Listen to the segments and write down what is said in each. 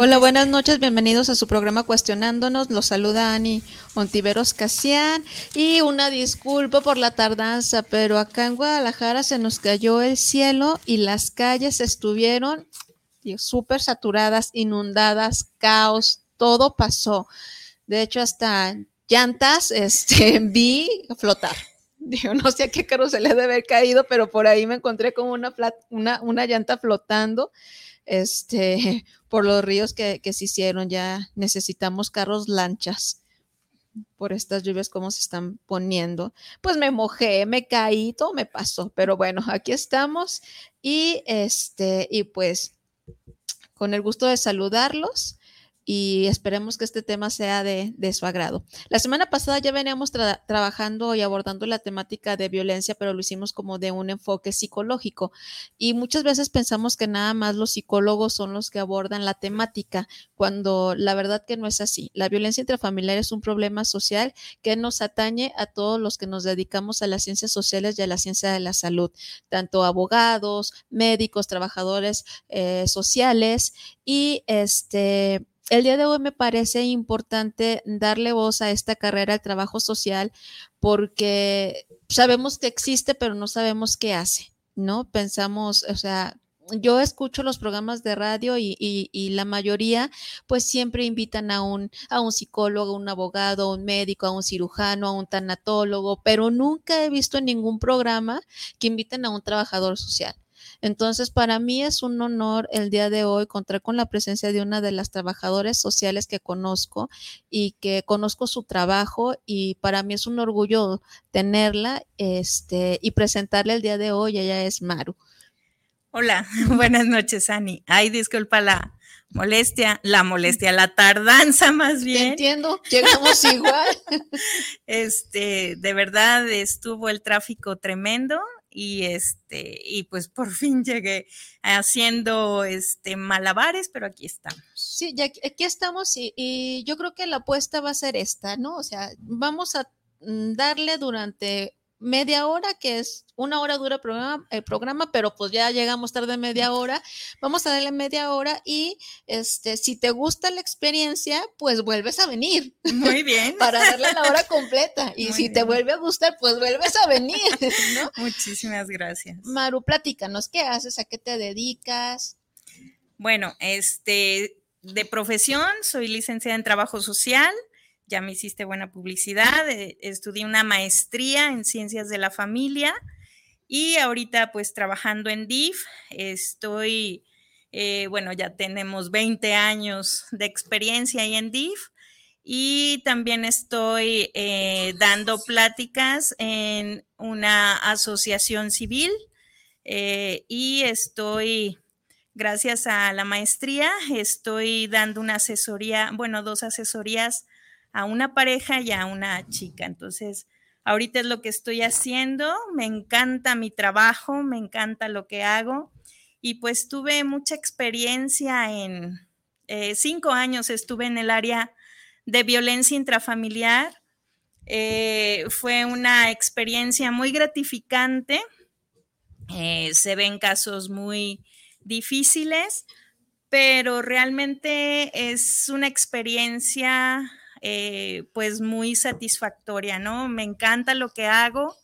Hola, buenas noches, bienvenidos a su programa Cuestionándonos. Los saluda Ani Ontiveros Casián y una disculpa por la tardanza, pero acá en Guadalajara se nos cayó el cielo y las calles estuvieron súper saturadas, inundadas, caos, todo pasó. De hecho, hasta llantas este, vi flotar. Digo, no sé a qué carro se le debe haber caído, pero por ahí me encontré con una, una, una llanta flotando este, por los ríos que, se hicieron. Ya necesitamos carros lanchas por estas lluvias como se están poniendo. Pues me mojé, me caí, todo me pasó, pero bueno, aquí estamos y este, y pues con el gusto de saludarlos y esperemos que este tema sea de, su agrado. La semana pasada ya veníamos trabajando y abordando la temática de violencia, pero lo hicimos como de un enfoque psicológico y muchas veces pensamos que nada más los psicólogos son los que abordan la temática, cuando la verdad que no es así. La violencia intrafamiliar es un problema social que nos atañe a todos los que nos dedicamos a las ciencias sociales y a la ciencia de la salud, tanto abogados, médicos, trabajadores eh, sociales y este el día de hoy me parece importante darle voz a esta carrera de trabajo social porque sabemos que existe, pero no sabemos qué hace, ¿no? Pensamos, o sea, yo escucho los programas de radio y, la mayoría pues siempre invitan a un, a un psicólogo, un abogado, a un médico, a un cirujano, a un tanatólogo, pero nunca he visto en ningún programa que inviten a un trabajador social. Entonces, para mí es un honor el día de hoy contar con la presencia de una de las trabajadoras sociales que conozco y que conozco su trabajo y para mí es un orgullo tenerla este, y presentarle el día de hoy. Ella es Maru. Hola, buenas noches, Ani. Ay, disculpa la molestia, la molestia, la tardanza más bien. Entiendo, llegamos igual. Este, de verdad estuvo el tráfico tremendo y este y pues por fin llegué haciendo este malabares, pero aquí estamos. Sí, ya aquí estamos y, y yo creo que la apuesta va a ser esta, ¿no? O sea, vamos a mm, darle durante media hora, que es una hora dura programa, el programa, pero pues ya llegamos tarde media hora. Vamos a darle media hora y este, si te gusta la experiencia, pues vuelves a venir. Muy bien. para darle la hora completa. Y si te vuelve a gustar, pues vuelves a venir, ¿no? Muchísimas gracias. Maru, platícanos, ¿qué haces? ¿A qué te dedicas? Bueno, este, de profesión, soy licenciada en trabajo social ya me hiciste buena publicidad, eh, estudié una maestría en ciencias de la familia y ahorita pues trabajando en DIF, estoy, eh, bueno, ya tenemos 20 años de experiencia ahí en DIF y también estoy eh, dando pláticas en una asociación civil y estoy gracias a la maestría, estoy dando una asesoría, bueno, dos asesorías a una pareja y a una chica. Entonces, ahorita es lo que estoy haciendo, me encanta mi trabajo, me encanta lo que hago y pues tuve mucha experiencia en eh, cinco años, estuve en el área de violencia intrafamiliar. Eh, fue una experiencia muy gratificante. Eh, se ven casos muy difíciles, pero realmente es una experiencia eh, pues muy satisfactoria, ¿no? Me encanta lo que hago,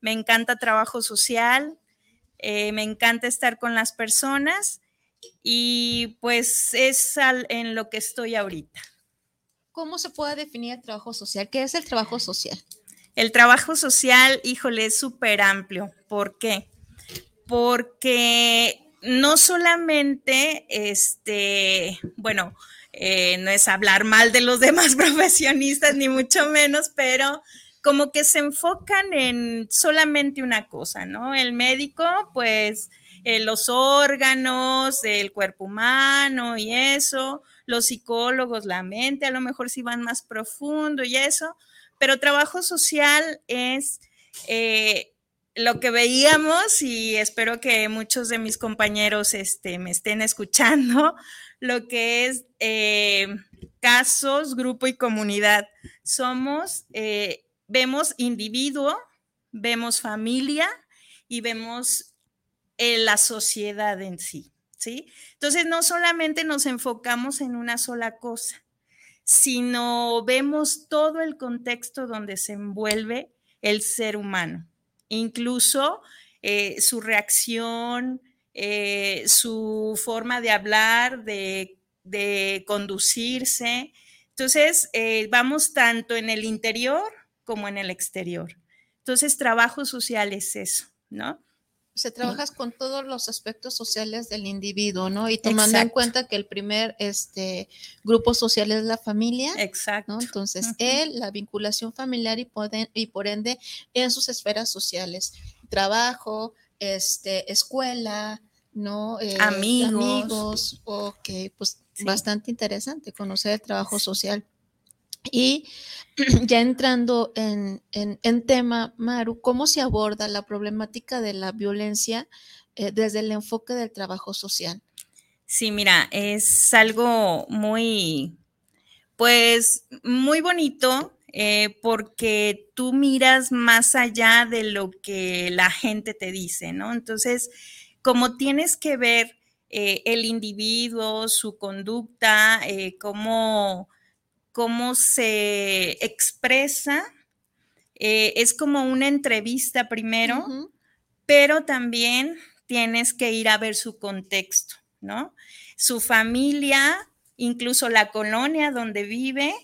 me encanta trabajo social, eh, me encanta estar con las personas y pues es en lo que estoy ahorita. ¿Cómo se puede definir el trabajo social? ¿Qué es el trabajo social? El trabajo social, híjole, es súper amplio. ¿Por qué? Porque no solamente, este, bueno, eh, no es hablar mal de los demás profesionistas, ni mucho menos, pero como que se enfocan en solamente una cosa, ¿no? El médico, pues, eh, los órganos, el cuerpo humano y eso, los psicólogos, la mente, a lo mejor si van más profundo y eso, pero trabajo social es eh, lo que veíamos y espero que muchos de mis compañeros este, me estén escuchando, lo que es eh, casos, grupo y comunidad. Somos, eh, vemos individuo, vemos familia y vemos eh, la sociedad en sí, ¿sí? Entonces, no solamente nos enfocamos en una sola cosa, sino vemos todo el contexto donde se envuelve el ser humano, incluso su reacción, su forma de hablar, de de conducirse. Entonces, eh, vamos tanto en el interior como en el exterior. Entonces, trabajo social es eso, ¿no? Se trabajas con todos los aspectos sociales del individuo, ¿no? Y tomando en cuenta que el primer este, grupo social es la familia. Exacto. Entonces, él, la vinculación familiar y, y por ende en sus esferas sociales. Trabajo, este, escuela, ¿no? Eh, amigos. Amigos, ok, pues bastante interesante conocer el trabajo social. Y ya entrando en, tema, Maru, ¿cómo se aborda la problemática de la violencia eh, desde el enfoque del trabajo social? Sí, mira, es algo muy, pues, muy bonito eh, porque tú miras más allá de lo que la gente te dice, ¿no? Entonces, como tienes que ver eh, el individuo, su conducta, eh, cómo, cómo, se expresa. Eh, es como una entrevista primero, pero también tienes que ir a ver su contexto, ¿no? Su familia, incluso la colonia donde vive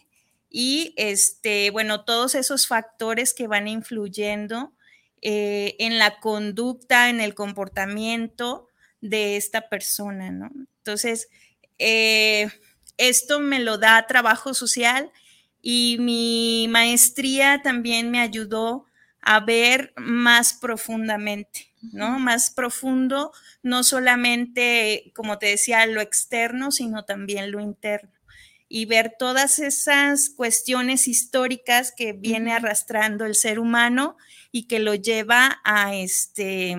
y, este, bueno, todos esos factores que van influyendo en la conducta, en el comportamiento de esta persona, ¿no? Entonces, eh, esto me lo da trabajo social y mi maestría también me ayudó a ver más profundamente, ¿no? Más profundo, no solamente, como te decía, lo externo, sino también lo interno. Y ver todas esas cuestiones históricas que viene arrastrando el ser humano y que lo lleva a este,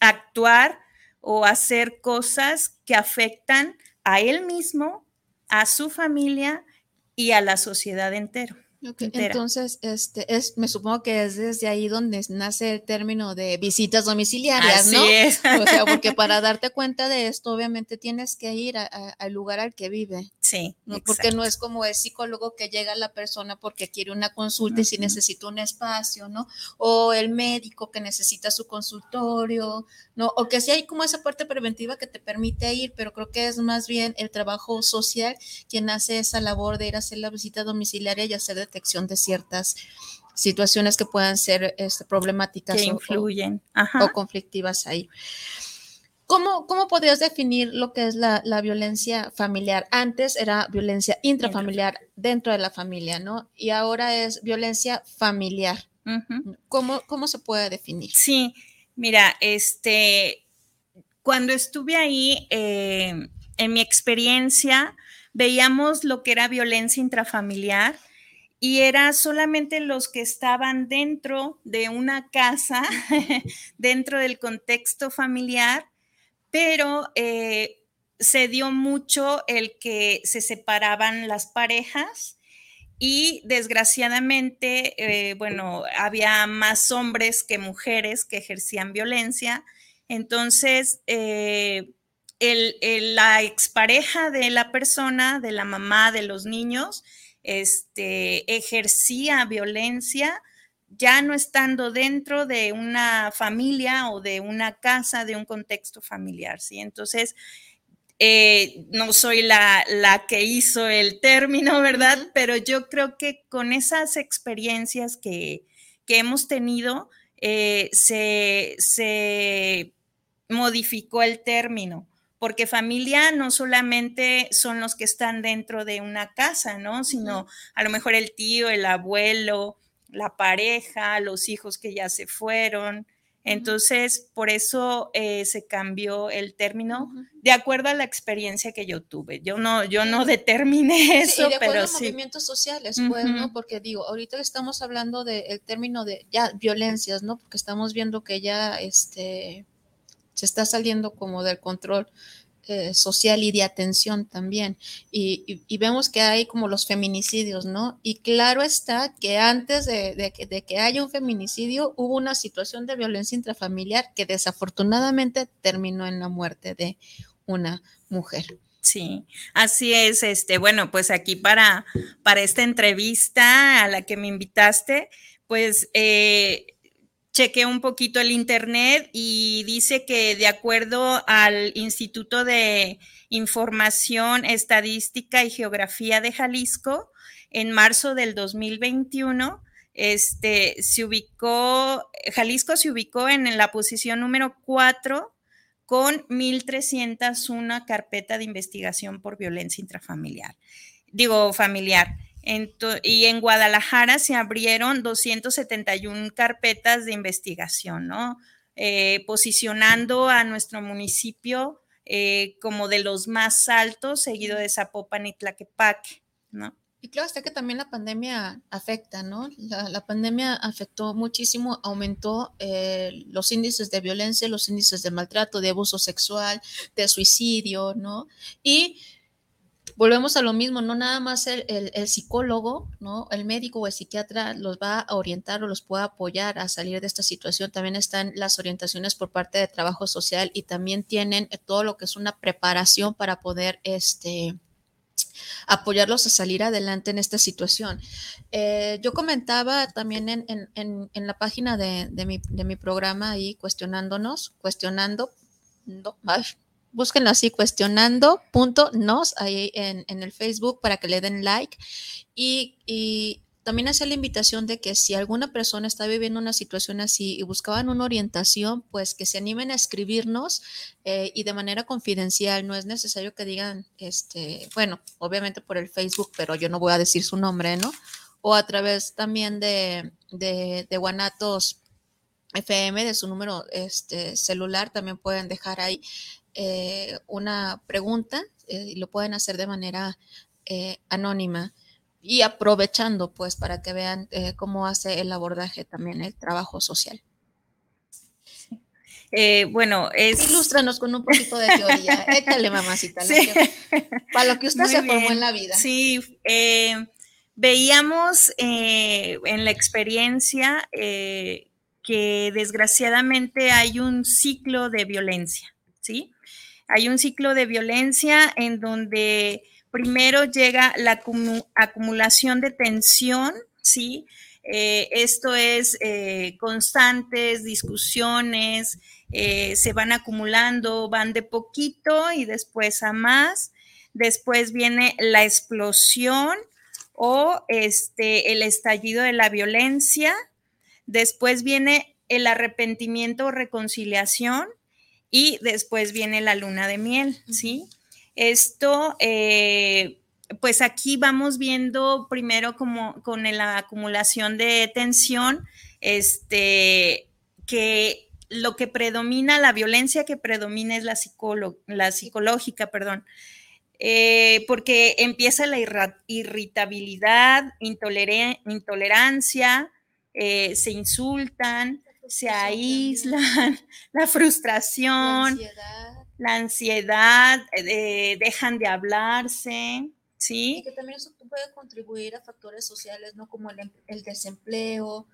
actuar o hacer cosas que afectan a él mismo, a su familia y a la sociedad entero. Entonces, este es, me supongo que es desde ahí donde nace el término de visitas domiciliarias, ¿no? Es. O sea, porque para darte cuenta de esto, obviamente tienes que ir al lugar al que vive. Sí. ¿no? Porque no es como el psicólogo que llega a la persona porque quiere una consulta y si necesita un espacio, ¿no? O el médico que necesita su consultorio, ¿no? O que sí hay como esa parte preventiva que te permite ir, pero creo que es más bien el trabajo social quien hace esa labor de ir a hacer la visita domiciliaria y hacer detección de ciertas situaciones que puedan ser este, problemáticas que influyen o, conflictivas ahí. ¿Cómo, ¿Cómo, podrías definir lo que es la, violencia familiar? Antes era violencia intrafamiliar dentro de la familia, ¿no? Y ahora es violencia familiar. ¿Cómo, ¿Cómo, se puede definir? Sí, mira, este, cuando estuve ahí, eh, en mi experiencia, veíamos lo que era violencia intrafamiliar y era solamente los que estaban dentro de una casa, dentro del contexto familiar, pero eh, se dio mucho el que se separaban las parejas y desgraciadamente, eh, bueno, había más hombres que mujeres que ejercían violencia. Entonces, eh, la expareja de la persona, de la mamá, de los niños, este, ejercía violencia ya no estando dentro de una familia o de una casa, de un contexto familiar, ¿sí? Entonces, eh, no soy la, que hizo el término, ¿verdad? Pero yo creo que con esas experiencias que, hemos tenido, eh, se, se modificó el término porque familia no solamente son los que están dentro de una casa, ¿no? Sino a lo mejor el tío, el abuelo, la pareja, los hijos que ya se fueron. Entonces, por eso eh, se cambió el término de acuerdo a la experiencia que yo tuve. Yo no, yo no determiné eso, y de pero a sí. movimientos sociales, pues, ¿no? Porque digo, ahorita estamos hablando del término de ya violencias, ¿no? Porque estamos viendo que ya este se está saliendo como del control eh, social y de atención también. Y, vemos que hay como los feminicidios, ¿no? Y claro está que antes de, que, de, que, haya un feminicidio hubo una situación de violencia intrafamiliar que desafortunadamente terminó en la muerte de una mujer. Sí, así es. Este, bueno, pues aquí para, para esta entrevista a la que me invitaste, pues eh, chequé un poquito el internet y dice que de acuerdo al Instituto de Información, Estadística y Geografía de Jalisco, en marzo del 2021, este, Jalisco se ubicó en la posición número 4 con 1.301 carpeta de investigación por violencia intrafamiliar. Digo, familiar y en Guadalajara se abrieron 271 carpetas de investigación, ¿no? Eh, posicionando a nuestro municipio eh, como de los más altos, seguido de Zapopan y Tlaquepaque, ¿no? Y claro, está que también la pandemia afecta, ¿no? La, pandemia afectó muchísimo, aumentó eh, los índices de violencia, los índices de maltrato, de abuso sexual, de suicidio, ¿no? Y volvemos a lo mismo, no nada más el, psicólogo, ¿no? El médico o el psiquiatra los va a orientar o los puede apoyar a salir de esta situación. También están las orientaciones por parte de trabajo social y también tienen todo lo que es una preparación para poder, este, apoyarlos a salir adelante en esta situación. Eh, yo comentaba también en, la página de, mi, de, mi, programa ahí cuestionándonos, cuestionando, no, búsquenlo así, cuestionando.nos ahí en, el Facebook para que le den like. Y, también hacer la invitación de que si alguna persona está viviendo una situación así y buscaban una orientación, pues que se animen a escribirnos eh, y de manera confidencial. No es necesario que digan, este, bueno, obviamente por el Facebook, pero yo no voy a decir su nombre, ¿no? O a través también de, de, de Guanatos FM, de su número este, celular, también pueden dejar ahí eh, una pregunta eh, y lo pueden hacer de manera eh, anónima y aprovechando pues para que vean cómo hace el abordaje también el trabajo social. bueno, es... Ilústranos con un poquito de teoría. Échale, mamacita. para lo que usted se formó en la vida. Sí, veíamos en la experiencia que desgraciadamente hay un ciclo de violencia, ¿sí? Hay un ciclo de violencia en donde primero llega la acumulación de tensión, ¿sí? Eh, esto es eh, constantes, discusiones, eh, se van acumulando, van de poquito y después a más. Después viene la explosión o este, el estallido de la violencia. Después viene el arrepentimiento o reconciliación y después viene la luna de miel, ¿sí? Esto, eh, pues aquí vamos viendo primero como con la acumulación de tensión, este, que lo que predomina, la violencia que predomina es la, la psicológica, perdón. Eh, porque empieza la irritabilidad, intolerancia, eh, se insultan, se aíslan, la frustración, la ansiedad, eh, dejan de hablarse, ¿sí? Y que también eso puede contribuir a factores sociales, ¿no? Como el, el desempleo,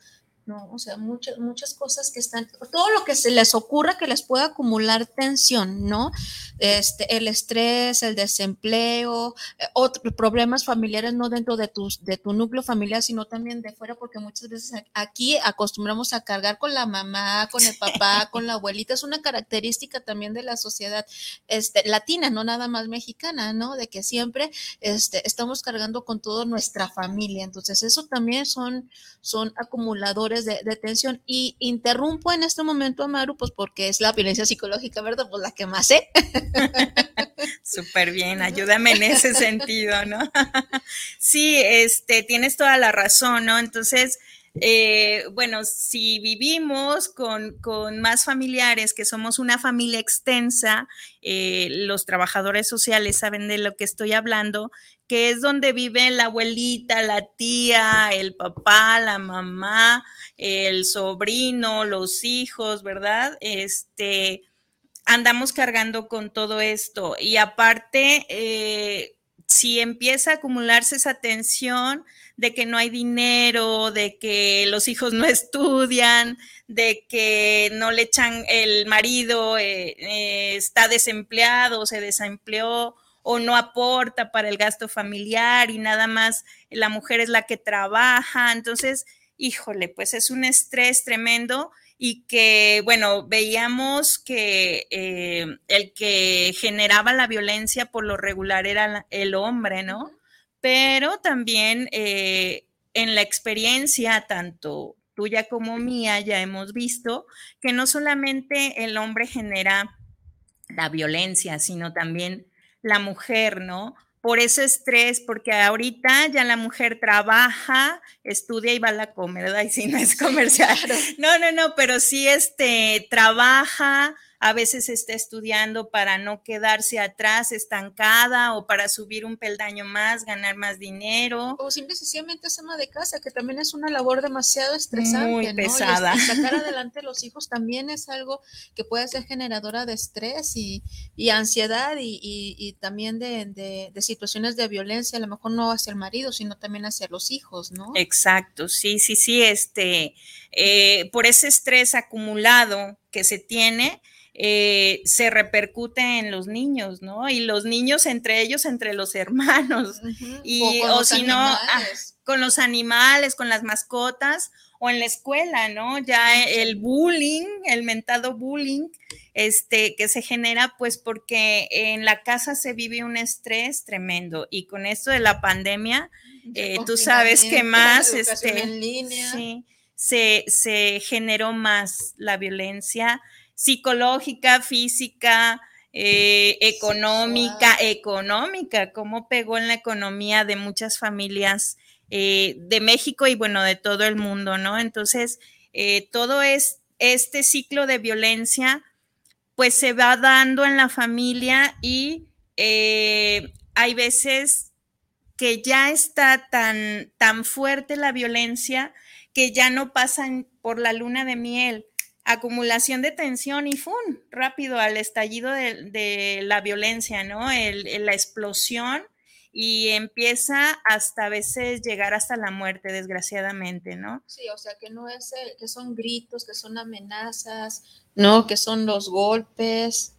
¿no? O sea, muchas, muchas cosas que están, todo lo que se les ocurra que les pueda acumular tensión, ¿no? Este, el estrés, el desempleo, eh, otros problemas familiares, no dentro de tu, de tu núcleo familiar, sino también de fuera, porque muchas veces aquí acostumbramos a cargar con la mamá, con el papá, con la abuelita, es una característica también de la sociedad este, latina, no nada más mexicana, ¿no? De que siempre este, estamos cargando con toda nuestra familia, entonces eso también son, son acumuladores de, tensión. Y interrumpo en este momento a Maru, pues porque es la violencia psicológica, ¿verdad? Pues la que más sé. Súper bien, ayúdame en ese sentido, ¿no? sí, este, tienes toda la razón, ¿no? Entonces, eh, bueno, si vivimos con, más familiares, que somos una familia extensa, eh, los trabajadores sociales saben de lo que estoy hablando, que es donde vive la abuelita, la tía, el papá, la mamá, el sobrino, los hijos, ¿verdad? Este, andamos cargando con todo esto. Y aparte, eh, si empieza a acumularse esa tensión, de que no hay dinero, de que los hijos no estudian, de que no le echan el marido, eh, eh, está desempleado, se desempleó o no aporta para el gasto familiar y nada más la mujer es la que trabaja. Entonces, híjole, pues es un estrés tremendo y que, bueno, veíamos que eh, el que generaba la violencia por lo regular era el hombre, ¿no? pero también eh, en la experiencia, tanto tuya como mía, ya hemos visto que no solamente el hombre genera la violencia, sino también la mujer, ¿no? Por ese estrés, porque ahorita ya la mujer trabaja, estudia y va a la comer, ¿verdad? Y si no es comercial. No, no, no, pero sí este, trabaja, a veces está estudiando para no quedarse atrás, estancada o para subir un peldaño más, ganar más dinero. O simple sencillamente es ama de casa, que también es una labor demasiado estresante. Muy pesada. Y sacar adelante los hijos también es algo que puede ser generadora de estrés y, ansiedad y, también de, situaciones de violencia, a lo mejor no hacia el marido, sino también hacia los hijos, ¿no? Exacto, sí, sí, sí, este, eh, por ese estrés acumulado que se tiene, eh, se repercute en los niños, ¿no? Y los niños entre ellos, entre los hermanos, y, o, si no, ah, con los animales, con las mascotas, o en la escuela, ¿no? Ya el bullying, el mentado bullying, este, que se genera pues porque en la casa se vive un estrés tremendo y con esto de la pandemia, eh, tú sabes que más, este, en línea. Sí, se, se generó más la violencia psicológica, física, eh, económica, económica, cómo pegó en la economía de muchas familias eh, de México y bueno, de todo el mundo, ¿no? Entonces, eh, todo es, este ciclo de violencia, pues se va dando en la familia y hay veces que ya está tan, tan fuerte la violencia que ya no pasan por la luna de miel acumulación de tensión y ¡fum! rápido al estallido de, la violencia, ¿no? la explosión y empieza hasta a veces llegar hasta la muerte, desgraciadamente, ¿no? Sí, o sea, que no es, que son gritos, que son amenazas, ¿no? Que son los golpes.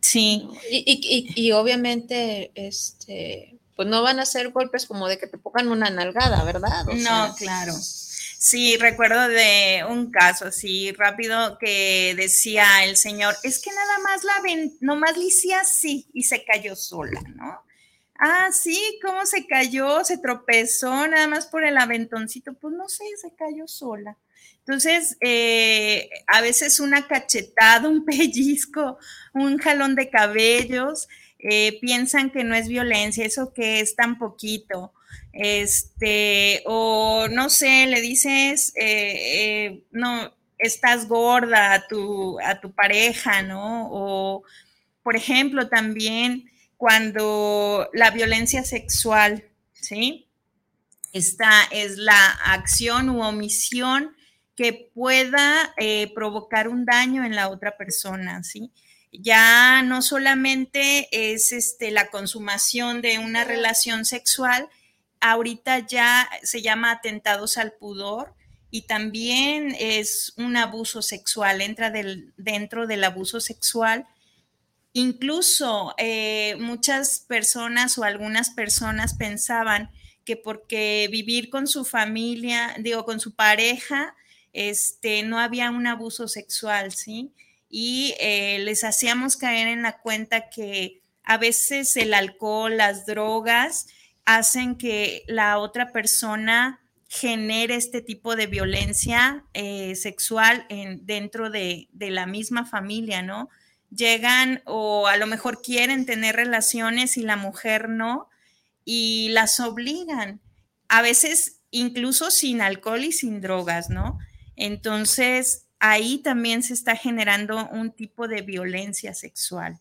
Sí. Y, obviamente, este, pues no van a ser golpes como de que te pongan una nalgada, ¿verdad? no, claro. Sí, recuerdo de un caso así rápido que decía el señor, es que nada más la ven, nomás le hice así y se cayó sola, ¿no? Ah, sí, ¿cómo se cayó? Se tropezó nada más por el aventoncito. Pues no sé, se cayó sola. Entonces, eh, a veces una cachetada, un pellizco, un jalón de cabellos, eh, piensan que no es violencia, eso que es tan poquito este, o no sé, le dices, eh, eh, no, estás gorda a tu, a tu pareja, ¿no? O, por ejemplo, también cuando la violencia sexual, ¿sí? Esta es la acción u omisión que pueda eh, provocar un daño en la otra persona, ¿sí? Ya no solamente es este, la consumación de una relación sexual, ahorita ya se llama atentados al pudor y también es un abuso sexual, entra dentro del abuso sexual. Incluso eh, muchas personas o algunas personas pensaban que porque vivir con su familia, digo, con su pareja, este, no había un abuso sexual, ¿sí? Y eh, les hacíamos caer en la cuenta que a veces el alcohol, las drogas, hacen que la otra persona genere este tipo de violencia eh, sexual en, dentro de, la misma familia, ¿no? Llegan o a lo mejor quieren tener relaciones y la mujer no, y las obligan. A veces incluso sin alcohol y sin drogas, ¿no? Entonces, ahí también se está generando un tipo de violencia sexual.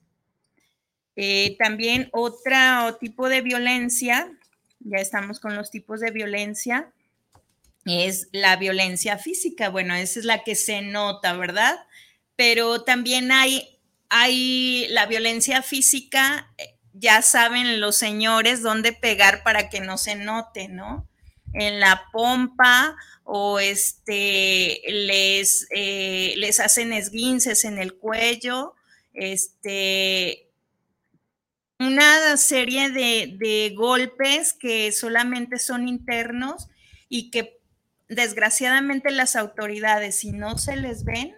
Eh, también otro tipo de violencia, ya estamos con los tipos de violencia, es la violencia física. Bueno, esa es la que se nota, ¿verdad? Pero también hay, hay la violencia física, eh, ya saben los señores dónde pegar para que no se note, ¿no? En la pompa o este, les, eh, les hacen esguinces en el cuello, este, una serie de, golpes que solamente son internos y que desgraciadamente las autoridades, si no se les ven,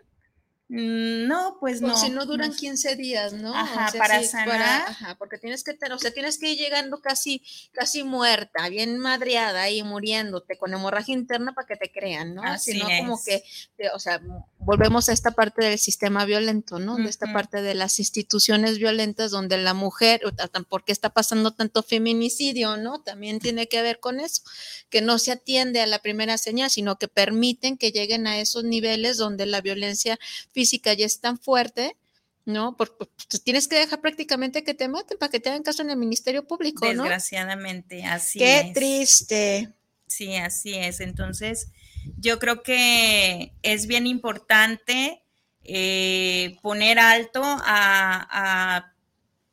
Mm, no, pues no. si no duran 15 días, ¿no? Ajá, para sanar. ajá, porque tienes que, o sea, tienes que ir llegando casi, casi muerta, bien madreada y muriéndote con hemorragia interna para que te crean, ¿no? Así no como que, o sea, volvemos a esta parte del sistema violento, ¿no? De esta parte de las instituciones violentas donde la mujer, ¿por qué está pasando tanto feminicidio, ¿no? También tiene que ver con eso, que no se atiende a la primera señal, sino que permiten que lleguen a esos niveles donde la violencia física ya es tan fuerte, ¿no? Porque pues, tienes que dejar prácticamente que te maten para que te hagan caso en el Ministerio Público, ¿no? Desgraciadamente, así es. Qué triste. Sí, así es. Entonces, yo creo que es bien importante eh, poner alto a,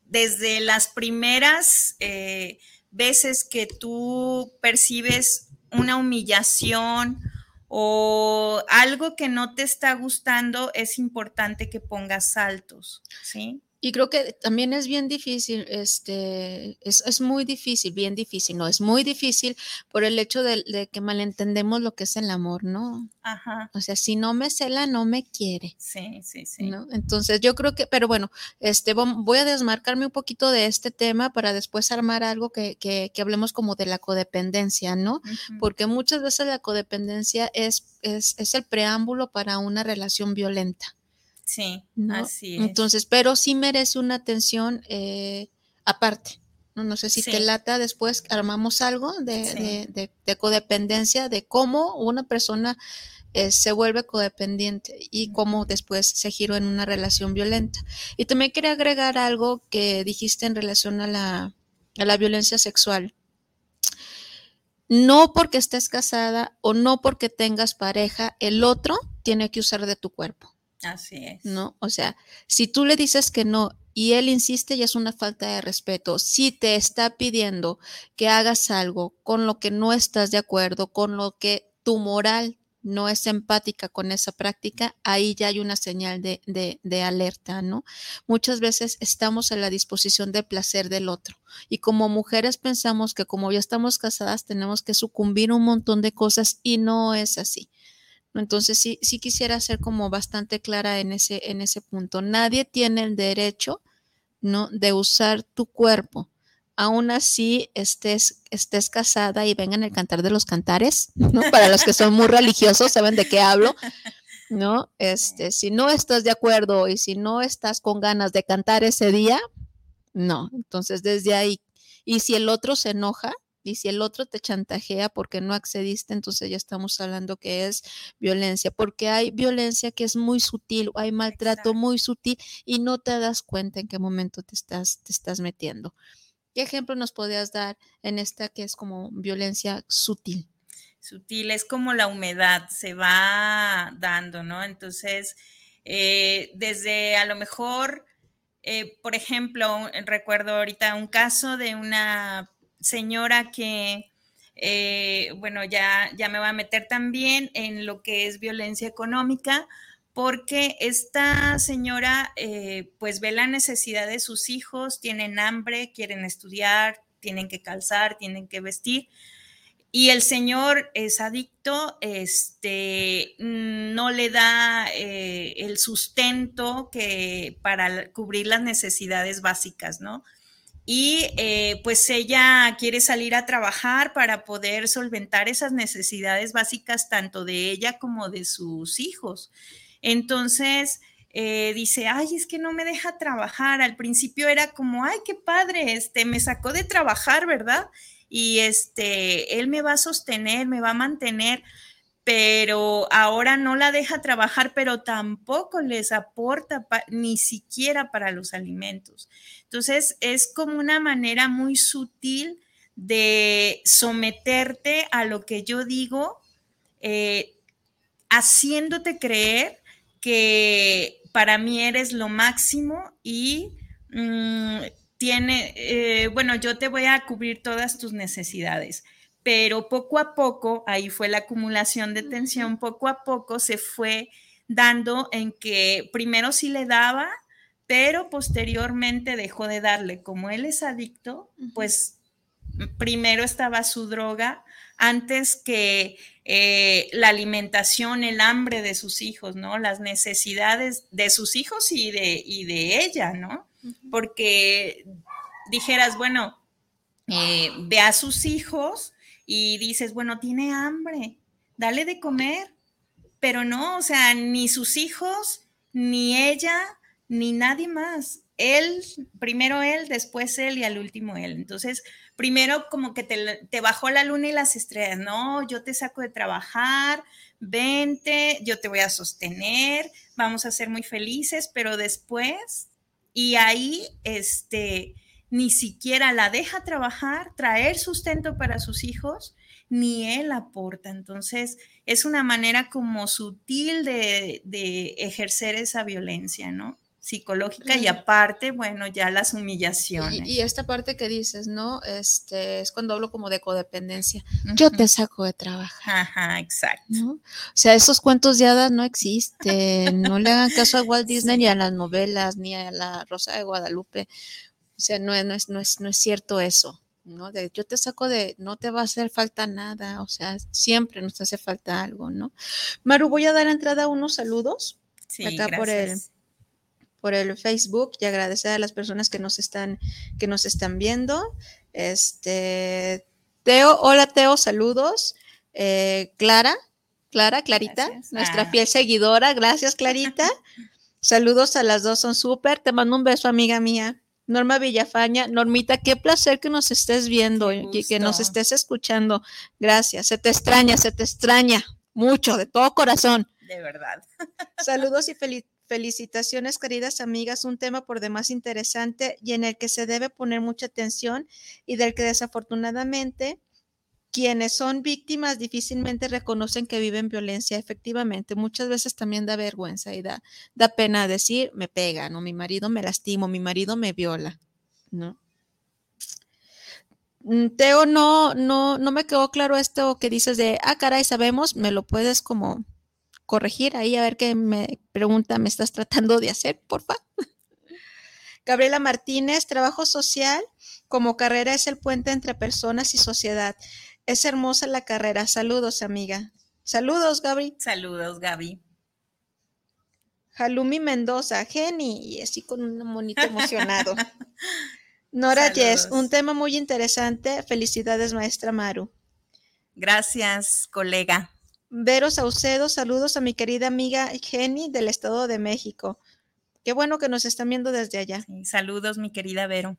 desde las primeras eh, veces que tú percibes una humillación o algo que no te está gustando, es importante que pongas saltos, ¿sí? Y creo que también es bien difícil, este, es, muy difícil, bien difícil, no, es muy difícil por el hecho de, que malentendemos lo que es el amor, ¿no? Ajá. O sea, si no me cela, no me quiere. Sí, sí, sí. ¿no? Entonces yo creo que, pero bueno, este, voy a desmarcarme un poquito de este tema para después armar algo que, que, que hablemos como de la codependencia, ¿no? Porque muchas veces la codependencia es, es, es el preámbulo para una relación violenta. Sí, así es. Entonces, pero sí merece una atención eh, aparte. ¿no? no sé si te lata, después armamos algo de, codependencia, de cómo una persona eh, se vuelve codependiente y cómo después se giró en una relación violenta. Y también quería agregar algo que dijiste en relación a la, a la violencia sexual. No porque estés casada o no porque tengas pareja, el otro tiene que usar de tu cuerpo. Así es. ¿No? O sea, si tú le dices que no y él insiste, ya es una falta de respeto. Si te está pidiendo que hagas algo con lo que no estás de acuerdo, con lo que tu moral no es empática con esa práctica, ahí ya hay una señal de, de, de, alerta, ¿no? Muchas veces estamos a la disposición del placer del otro y como mujeres pensamos que como ya estamos casadas tenemos que sucumbir un montón de cosas y no es así. Entonces sí, sí quisiera ser como bastante clara en ese, en ese punto. Nadie tiene el derecho, ¿no? De usar tu cuerpo. Aún así estés, estés casada y vengan el cantar de los cantares, ¿no? Para los que son muy religiosos, saben de qué hablo, ¿no? Este, si no estás de acuerdo y si no estás con ganas de cantar ese día, no. Entonces desde ahí, y si el otro se enoja, y si el otro te chantajea porque no accediste, entonces ya estamos hablando que es violencia, porque hay violencia que es muy sutil, hay maltrato muy sutil y no te das cuenta en qué momento te estás, te estás metiendo. ¿Qué ejemplo nos podrías dar en esta que es como violencia sutil? Sutil, es como la humedad, se va dando, ¿no? Entonces, eh, desde a lo mejor, eh, por ejemplo, recuerdo ahorita un caso de una señora que, eh, bueno, ya, ya me va a meter también en lo que es violencia económica, porque esta señora eh, pues ve la necesidad de sus hijos, tienen hambre, quieren estudiar, tienen que calzar, tienen que vestir. Y el señor es adicto, este, no le da eh, el sustento que para cubrir las necesidades básicas, ¿no? Y eh, pues ella quiere salir a trabajar para poder solventar esas necesidades básicas tanto de ella como de sus hijos. Entonces, eh, dice, ay, es que no me deja trabajar. Al principio era como, ay, qué padre, este, me sacó de trabajar, ¿verdad? y este, él me va a sostener, me va a mantener, pero ahora no la deja trabajar, pero tampoco les aporta ni siquiera para los alimentos. Entonces, es como una manera muy sutil de someterte a lo que yo digo, eh, haciéndote creer que para mí eres lo máximo y mm, tiene, eh, bueno, yo te voy a cubrir todas tus necesidades, pero poco a poco, ahí fue la acumulación de tensión, poco a poco se fue dando en que primero sí le daba, pero posteriormente dejó de darle. Como él es adicto, pues primero estaba su droga antes que eh, la alimentación, el hambre de sus hijos, ¿no? Las necesidades de sus hijos y de, y de ella, ¿no? Porque dijeras, bueno, eh, ve a sus hijos y dices, bueno, tiene hambre, dale de comer, pero no, o sea, ni sus hijos, ni ella, ni nadie más. Él, primero él, después él y al último él. Entonces, primero como que te, bajó la luna y las estrellas, no, yo te saco de trabajar, vente, yo te voy a sostener, vamos a ser muy felices, pero después, y ahí, este, ni siquiera la deja trabajar, traer sustento para sus hijos, ni él aporta. Entonces, es una manera como sutil de, de ejercer esa violencia, ¿no? psicológica y aparte, bueno, ya las humillaciones. Y, esta parte que dices, ¿no? Este, es cuando hablo como de codependencia. Yo te saco de trabajar. Ajá, exacto. O sea, esos cuentos de hadas no existen. no le hagan caso a Walt Disney ni a las novelas, ni a la Rosa de Guadalupe. O sea, no, no, es, no, es, no es cierto eso. ¿no? De, yo te saco de, no te va a hacer falta nada, o sea, siempre nos hace falta algo, ¿no? Maru, voy a dar entrada a unos saludos sí, acá por el por el Facebook y agradecer a las personas que nos están, que nos están viendo. Este, Teo, hola Teo, saludos. Eh, Clara, Clara, Clarita, nuestra ah. fiel seguidora, gracias Clarita. saludos a las dos, son súper. Te mando un beso, amiga mía. Norma Villafaña, Normita, qué placer que nos estés viendo y que nos estés escuchando. Gracias. Se te extraña, se te extraña mucho, de todo corazón. De verdad. Saludos y Felicitaciones, queridas amigas, un tema por demás interesante y en el que se debe poner mucha atención y del que desafortunadamente quienes son víctimas difícilmente reconocen que viven violencia. Efectivamente, muchas veces también da vergüenza y da, da pena decir, me pegan o mi marido me lastima, mi marido me viola, ¿no? Mm, Teo, no, no, no me quedó claro esto que dices de, ah, caray, sabemos, me lo puedes como corregir ahí a ver qué me pregunta me estás tratando de hacer, porfa. Gabriela Martínez, trabajo social como carrera es el puente entre personas y sociedad. Es hermosa la carrera. Saludos, amiga. Saludos, Gaby. Saludos, Gaby. Halumi Mendoza, Geni, y así con un monito emocionado. Nora Yes, un tema muy interesante. Felicidades, maestra Maru. Gracias, colega. Vero Saucedo, saludos a mi querida amiga Jenny del Estado de México. Qué bueno que nos están viendo desde allá. saludos, mi querida Vero.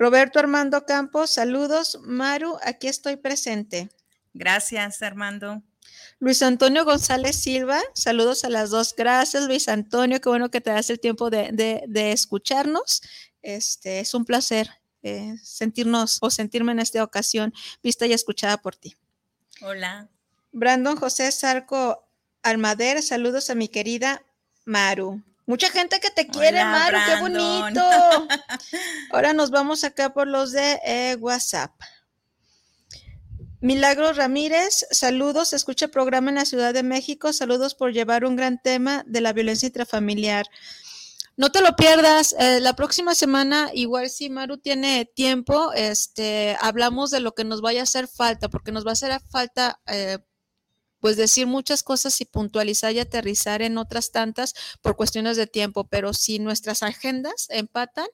Roberto Armando Campos, saludos. Maru, aquí estoy presente. Gracias, Armando. Luis Antonio González Silva, saludos a las dos. Gracias, Luis Antonio. Qué bueno que te das el tiempo de, escucharnos. Este es un placer eh, sentirnos o sentirme en esta ocasión vista y escuchada por ti. Hola. Brandon José Sarco Almader, saludos a mi querida Maru. Mucha gente que te quiere, Maru, qué bonito. Ahora nos vamos acá por los de eh, WhatsApp. Milagro Ramírez, saludos, escucha el programa en la Ciudad de México, saludos por llevar un gran tema de la violencia intrafamiliar. No te lo pierdas, eh, la próxima semana, igual si Maru tiene tiempo, este, hablamos de lo que nos vaya a hacer falta, porque nos va a hacer falta eh, pues decir muchas cosas y puntualizar y aterrizar en otras tantas por cuestiones de tiempo, pero si nuestras agendas empatan,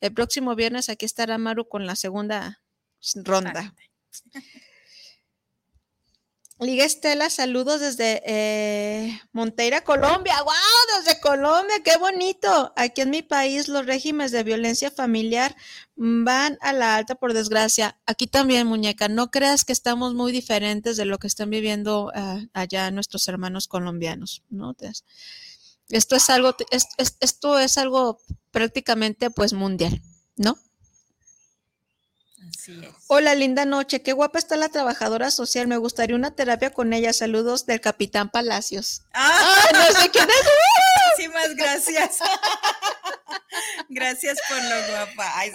el próximo viernes aquí estará Maru con la segunda ronda. Liga Estela, saludos desde eh, Monteira, Colombia. ¡Wow! Desde Colombia, qué bonito. Aquí en mi país los regímenes de violencia familiar van a la alta por desgracia. Aquí también, muñeca, no creas que estamos muy diferentes de lo que están viviendo uh, allá nuestros hermanos colombianos, ¿no? Esto es algo, es, es, esto es algo prácticamente pues mundial, ¿no? Hola, linda noche. Qué guapa está la trabajadora social. Me gustaría una terapia con ella. Saludos del Capitán Palacios. Ah, no sé quién es. Muchísimas gracias. Gracias por lo guapa. Ay,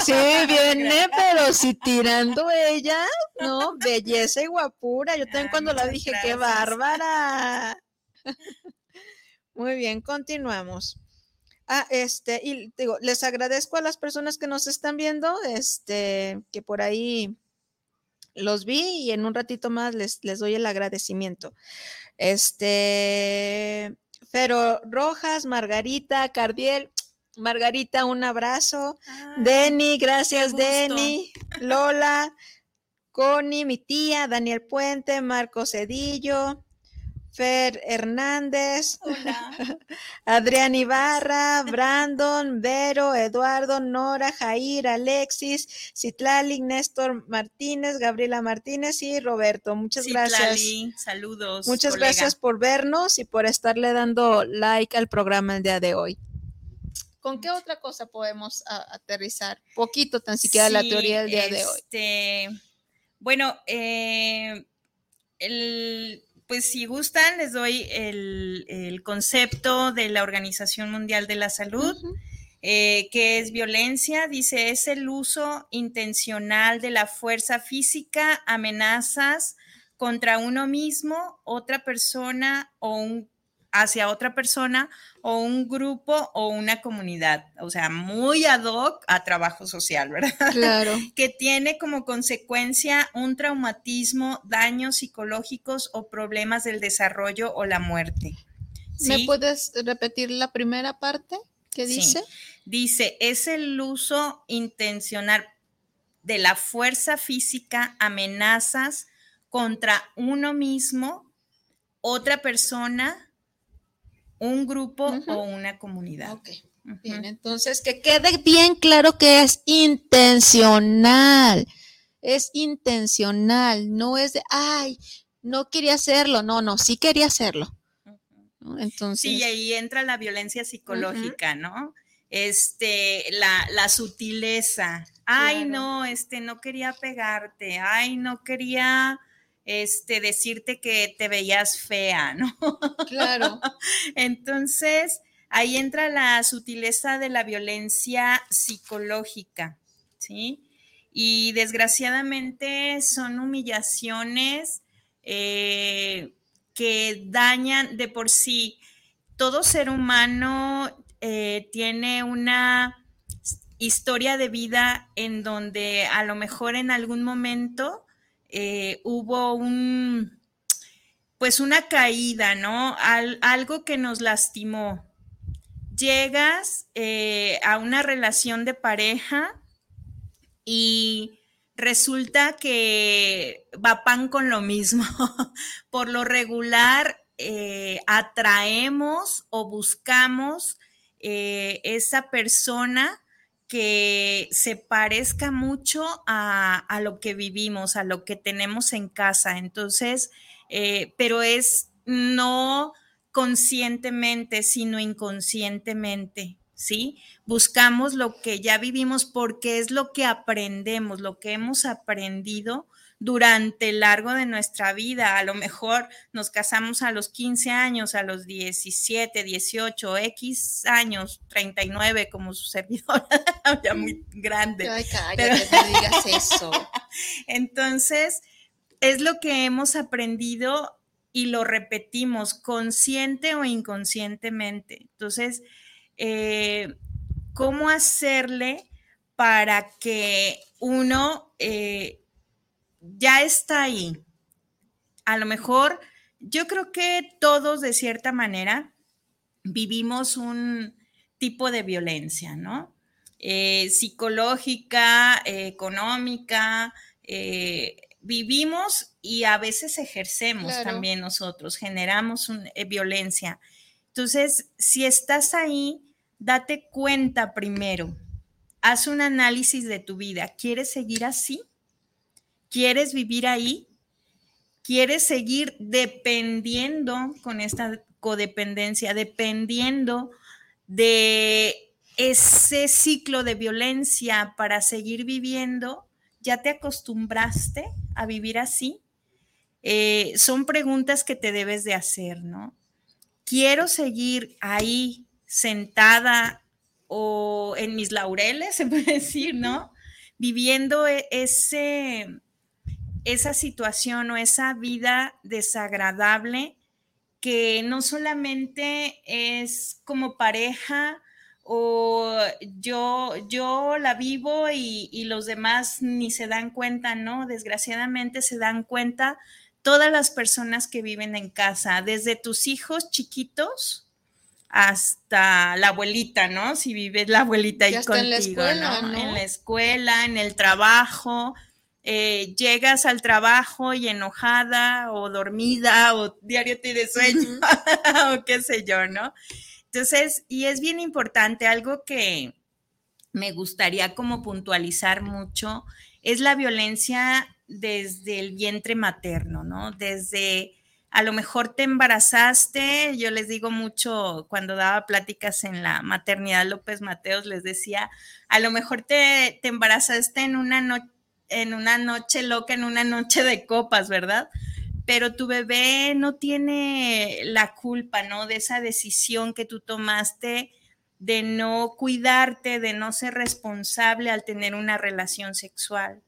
sí, sí, viene, pero si tirando ella, ¿no? Belleza y guapura. Yo también cuando la dije, qué bárbara. Muy bien, continuamos. Ah, este, y digo, les agradezco a las personas que nos están viendo, este, que por ahí los vi y en un ratito más les, les doy el agradecimiento. Este, Fero Rojas, Margarita, Cardiel, Margarita, un abrazo. Ah, Denny, gracias, Denny. Lola, Connie, mi tía, Daniel Puente, Marco Cedillo, Fer Hernández, Adrián Ibarra, Brandon, Vero, Eduardo, Nora, Jair, Alexis, Citlali, Néstor Martínez, Gabriela Martínez y Roberto. Muchas gracias. Saludos. Muchas gracias por vernos y por estarle dando like al programa el día de hoy. ¿Con qué otra cosa podemos aterrizar? Poquito tan siquiera la teoría del día de hoy. Este, bueno, eh, el pues si gustan, les doy el, concepto de la Organización Mundial de la Salud, eh, que es violencia. Dice, es el uso intencional de la fuerza física, amenazas contra uno mismo, otra persona o un hacia otra persona o un grupo o una comunidad, o sea, muy ad hoc a trabajo social, ¿verdad? Claro. que tiene como consecuencia un traumatismo, daños psicológicos o problemas del desarrollo o la muerte. ¿Me puedes repetir la primera parte que dice? Dice, es el uso intencional de la fuerza física, amenazas contra uno mismo, otra persona un grupo o una comunidad. Ok, bien, entonces que quede bien claro que es intencional, es intencional, no es de, ay, no quería hacerlo, no, no, sí quería hacerlo. Entonces. Sí, ahí entra la violencia psicológica, ¿no? Este, la, la sutileza. Ay, no, este, no quería pegarte. Ay, no quería este, decirte que te veías fea, ¿no? Claro. Entonces, ahí entra la sutileza de la violencia psicológica, ¿sí? Y desgraciadamente son humillaciones eh, que dañan de por sí. Todo ser humano eh, tiene una historia de vida en donde a lo mejor en algún momento eh, hubo un, pues una caída, ¿no? algo que nos lastimó. Llegas eh, a una relación de pareja y resulta que va pan con lo mismo. Por lo regular, eh, atraemos o buscamos esa persona que se parezca mucho a, lo que vivimos, a lo que tenemos en casa. Entonces, eh, pero es no conscientemente, sino inconscientemente, ¿sí? Buscamos lo que ya vivimos porque es lo que aprendemos, lo que hemos aprendido durante el largo de nuestra vida. A lo mejor nos casamos a los 15 años, a los 17, 18, X años, 39 como su servidora, ya muy grande. Ay, cállate, no digas eso. Entonces, es lo que hemos aprendido y lo repetimos consciente o inconscientemente. Entonces, eh, ¿cómo hacerle para que uno eh, ya está ahí. A lo mejor yo creo que todos de cierta manera vivimos un tipo de violencia, ¿no? Eh, psicológica, económica, eh, vivimos y a veces ejercemos también nosotros, generamos eh, violencia. Entonces, si estás ahí, date cuenta primero, haz un análisis de tu vida. ¿Quieres seguir así? ¿Quieres vivir ahí? ¿Quieres seguir dependiendo con esta codependencia, dependiendo de ese ciclo de violencia para seguir viviendo? ¿Ya te acostumbraste a vivir así? Eh, son preguntas que te debes de hacer, ¿no? Quiero seguir ahí sentada o en mis laureles, se puede decir, ¿no? Viviendo e-, ese, esa situación o esa vida desagradable que no solamente es como pareja o yo, yo la vivo y, y, los demás ni se dan cuenta, ¿no? Desgraciadamente se dan cuenta todas las personas que viven en casa, desde tus hijos chiquitos hasta la abuelita, ¿no? Si vives la abuelita ahí contigo, en la escuela, ¿no? En la escuela, en el trabajo, eh, llegas al trabajo y enojada o dormida o diario tienes sueño o qué sé yo, ¿no? Entonces, y es bien importante, algo que me gustaría como puntualizar mucho, es la violencia desde el vientre materno, ¿no? Desde a lo mejor te embarazaste, yo les digo mucho cuando daba pláticas en la maternidad López Mateos, les decía, a lo mejor te, te embarazaste en una, en una noche loca, en una noche de copas, ¿verdad? Pero tu bebé no tiene la culpa, ¿no? De esa decisión que tú tomaste de no cuidarte, de no ser responsable al tener una relación sexual.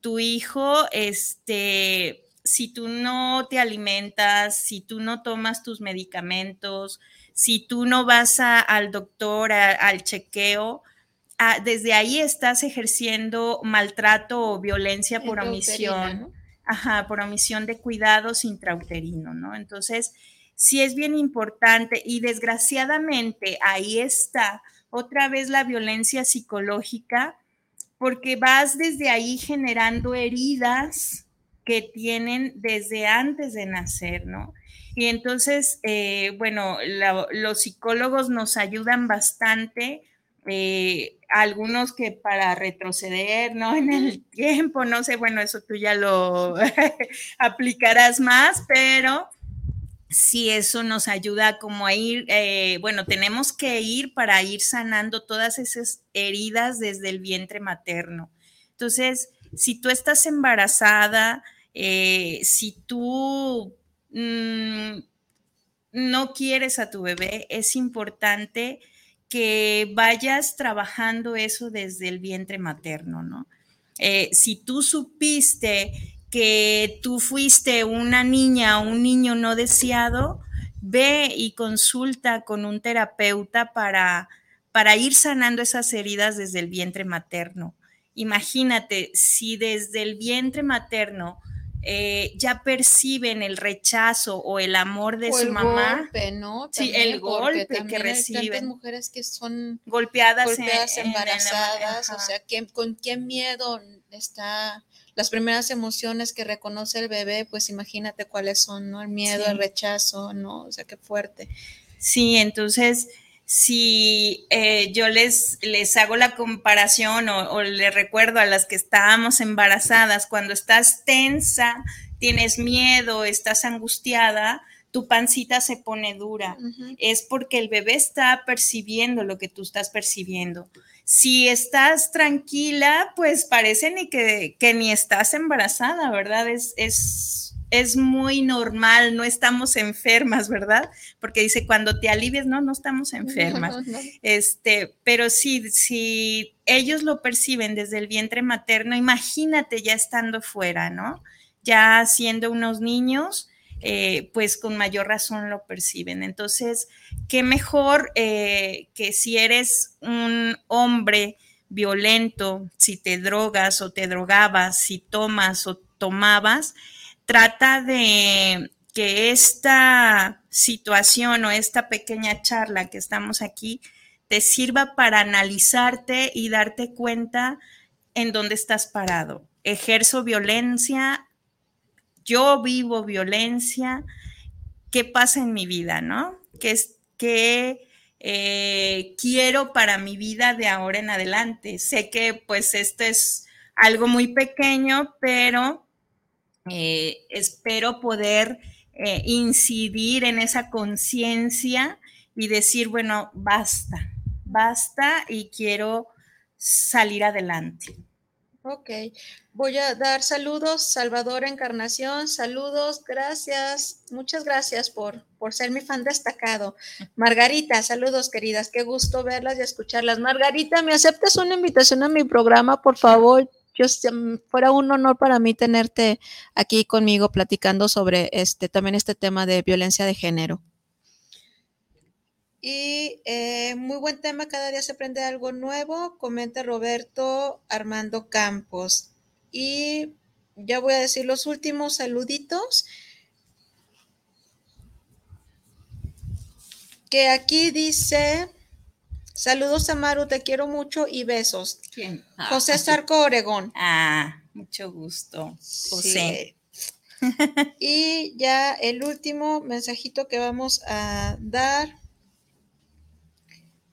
Tu hijo, este, si tú no te alimentas, si tú no tomas tus medicamentos, si tú no vas al doctor, al chequeo, ah, desde ahí estás ejerciendo maltrato o violencia por omisión. Ajá, por omisión de cuidados intrauterino, ¿no? Entonces, sí es bien importante y desgraciadamente ahí está otra vez la violencia psicológica porque vas desde ahí generando heridas que tienen desde antes de nacer, ¿no? Y entonces, eh, bueno, los psicólogos nos ayudan bastante, eh, algunos que para retroceder, ¿no? En el tiempo, no sé, bueno, eso tú ya lo aplicarás más, pero sí eso nos ayuda como a ir, eh, bueno, tenemos que ir para ir sanando todas esas heridas desde el vientre materno. Entonces, si tú estás embarazada, eh, si tú mm, no quieres a tu bebé, es importante que vayas trabajando eso desde el vientre materno, ¿no? Eh, si tú supiste que tú fuiste una niña o un niño no deseado, ve y consulta con un terapeuta para, para ir sanando esas heridas desde el vientre materno. Imagínate, si desde el vientre materno eh, ya perciben el rechazo o el amor de su mamá. Golpe, ¿no? sí, el golpe que reciben. Hay mujeres que son golpeadas, embarazadas, o sea, con qué miedo está las primeras emociones que reconoce el bebé, pues imagínate cuáles son, ¿no? El miedo, el rechazo, ¿no? O sea, qué fuerte. Sí, entonces si eh, yo les, les hago la comparación o, o les recuerdo a las que estábamos embarazadas, cuando estás tensa, tienes miedo, estás angustiada, tu pancita se pone dura. Es porque el bebé está percibiendo lo que tú estás percibiendo. Si estás tranquila, pues parece ni que, que ni estás embarazada, ¿verdad? Es, es es muy normal, no estamos enfermas, ¿verdad? Porque dice, cuando te alivies, no, no estamos enfermas. Este, pero sí, si ellos lo perciben desde el vientre materno, imagínate ya estando fuera, ¿no? Ya siendo unos niños, eh, pues con mayor razón lo perciben. Entonces, qué mejor eh, que si eres un hombre violento, si te drogas o te drogabas, si tomas o tomabas, trata de que esta situación o esta pequeña charla que estamos aquí te sirva para analizarte y darte cuenta en dónde estás parado. ejerzo violencia, yo vivo violencia, ¿qué pasa en mi vida, no? ¿Qué, es, qué eh, quiero para mi vida de ahora en adelante? Sé que pues esto es algo muy pequeño, pero eh, espero poder eh, incidir en esa conciencia y decir, bueno, basta, basta y quiero salir adelante. Ok, voy a dar saludos, Salvador Encarnación, saludos, gracias, muchas gracias por, por ser mi fan destacado. Margarita, saludos queridas, qué gusto verlas y escucharlas. Margarita, ¿me aceptas una invitación a mi programa, por favor? Yo, fuera un honor para mí tenerte aquí conmigo platicando sobre este, también este tema de violencia de género. Y eh, muy buen tema, cada día se aprende algo nuevo, comenta Roberto Armando Campos. Y ya voy a decir los últimos saluditos. Que aquí dice, saludos a Maru, te quiero mucho y besos. ¿Quién? José ah, Sarco Oregón. Ah, mucho gusto, José. Y ya el último mensajito que vamos a dar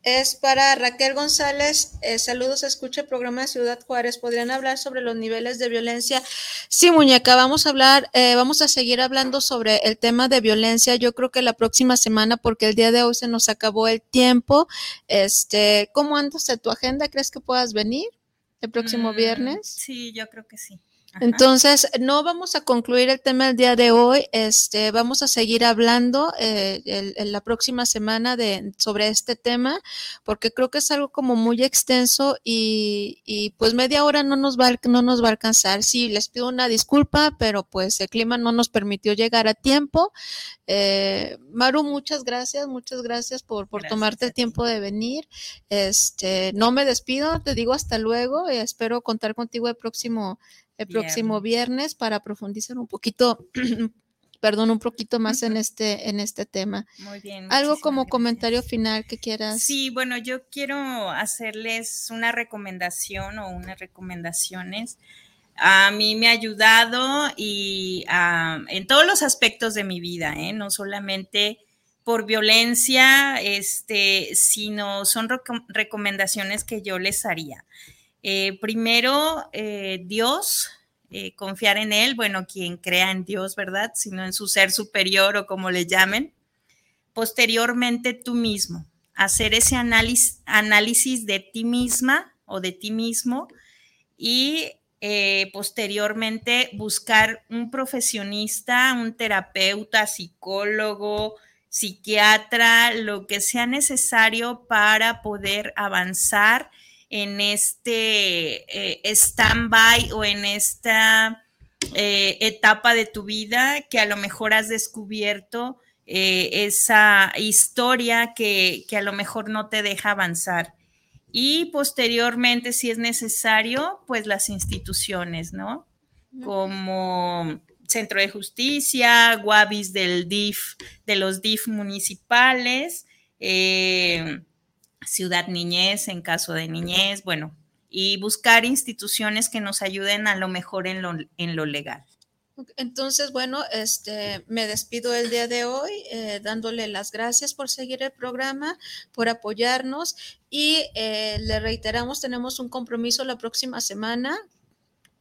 es para Raquel González. Eh, saludos, escucha el programa de Ciudad Juárez. ¿Podrían hablar sobre los niveles de violencia? Sí, muñeca, vamos a hablar, eh, vamos a seguir hablando sobre el tema de violencia. Yo creo que la próxima semana, porque el día de hoy se nos acabó el tiempo. Este, ¿cómo andas en tu agenda? ¿Crees que puedas venir el próximo mm, viernes? Sí, yo creo que sí. Entonces, no vamos a concluir el tema del día de hoy. Este, vamos a seguir hablando eh, en la próxima semana de, sobre este tema, porque creo que es algo como muy extenso y, y, pues media hora no nos, va, no nos va a alcanzar. Sí, les pido una disculpa, pero pues el clima no nos permitió llegar a tiempo. Eh, Maru, muchas gracias, muchas gracias por, por tomarte el tiempo de venir. Este, no me despido, te digo hasta luego y espero contar contigo el próximo el próximo viernes para profundizar un poquito, perdón, un poquito más en este, en este tema. Muy bien. Algo como comentario final que quieras. Sí, bueno, yo quiero hacerles una recomendación o unas recomendaciones. A mí me ha ayudado y en todos los aspectos de mi vida, ¿eh? no solamente por violencia, este, sino son recomendaciones que yo les haría. Eh, primero, eh, Dios, eh, confiar en Él, bueno, quien crea en Dios, ¿verdad? Sino en su ser superior o como le llamen. Posteriormente, tú mismo, hacer ese análisis, análisis de ti misma o de ti mismo y posteriormente buscar un profesionista, un terapeuta, psicólogo, psiquiatra, lo que sea necesario para poder avanzar en este eh, stand-by o en esta eh, etapa de tu vida que a lo mejor has descubierto eh, esa historia que, que, a lo mejor no te deja avanzar. Y posteriormente, si es necesario, pues las instituciones, ¿no? Como Centro de Justicia, Guavis del DIF, de los DIF municipales, eh, Ciudad Niñez en caso de niñez, bueno, y buscar instituciones que nos ayuden a lo mejor en lo, en lo legal. Entonces, bueno, este, me despido el día de hoy eh, dándole las gracias por seguir el programa, por apoyarnos y eh, le reiteramos, tenemos un compromiso la próxima semana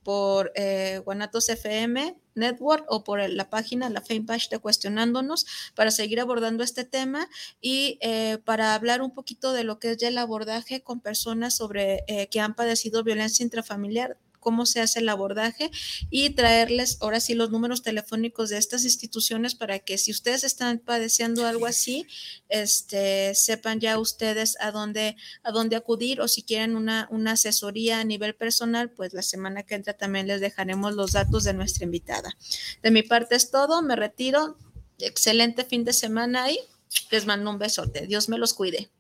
por eh, Guanatos FM Network o por la página, la fanpage de Cuestionándonos, para seguir abordando este tema y eh, para hablar un poquito de lo que es ya el abordaje con personas sobre eh, que han padecido violencia intrafamiliar cómo se hace el abordaje y traerles ahora sí los números telefónicos de estas instituciones para que si ustedes están padeciendo algo así, este, sepan ya ustedes a dónde, a dónde acudir o si quieren una, una asesoría a nivel personal, pues la semana que entra también les dejaremos los datos de nuestra invitada. De mi parte es todo, me retiro. Excelente fin de semana y les mando un besote. Dios me los cuide.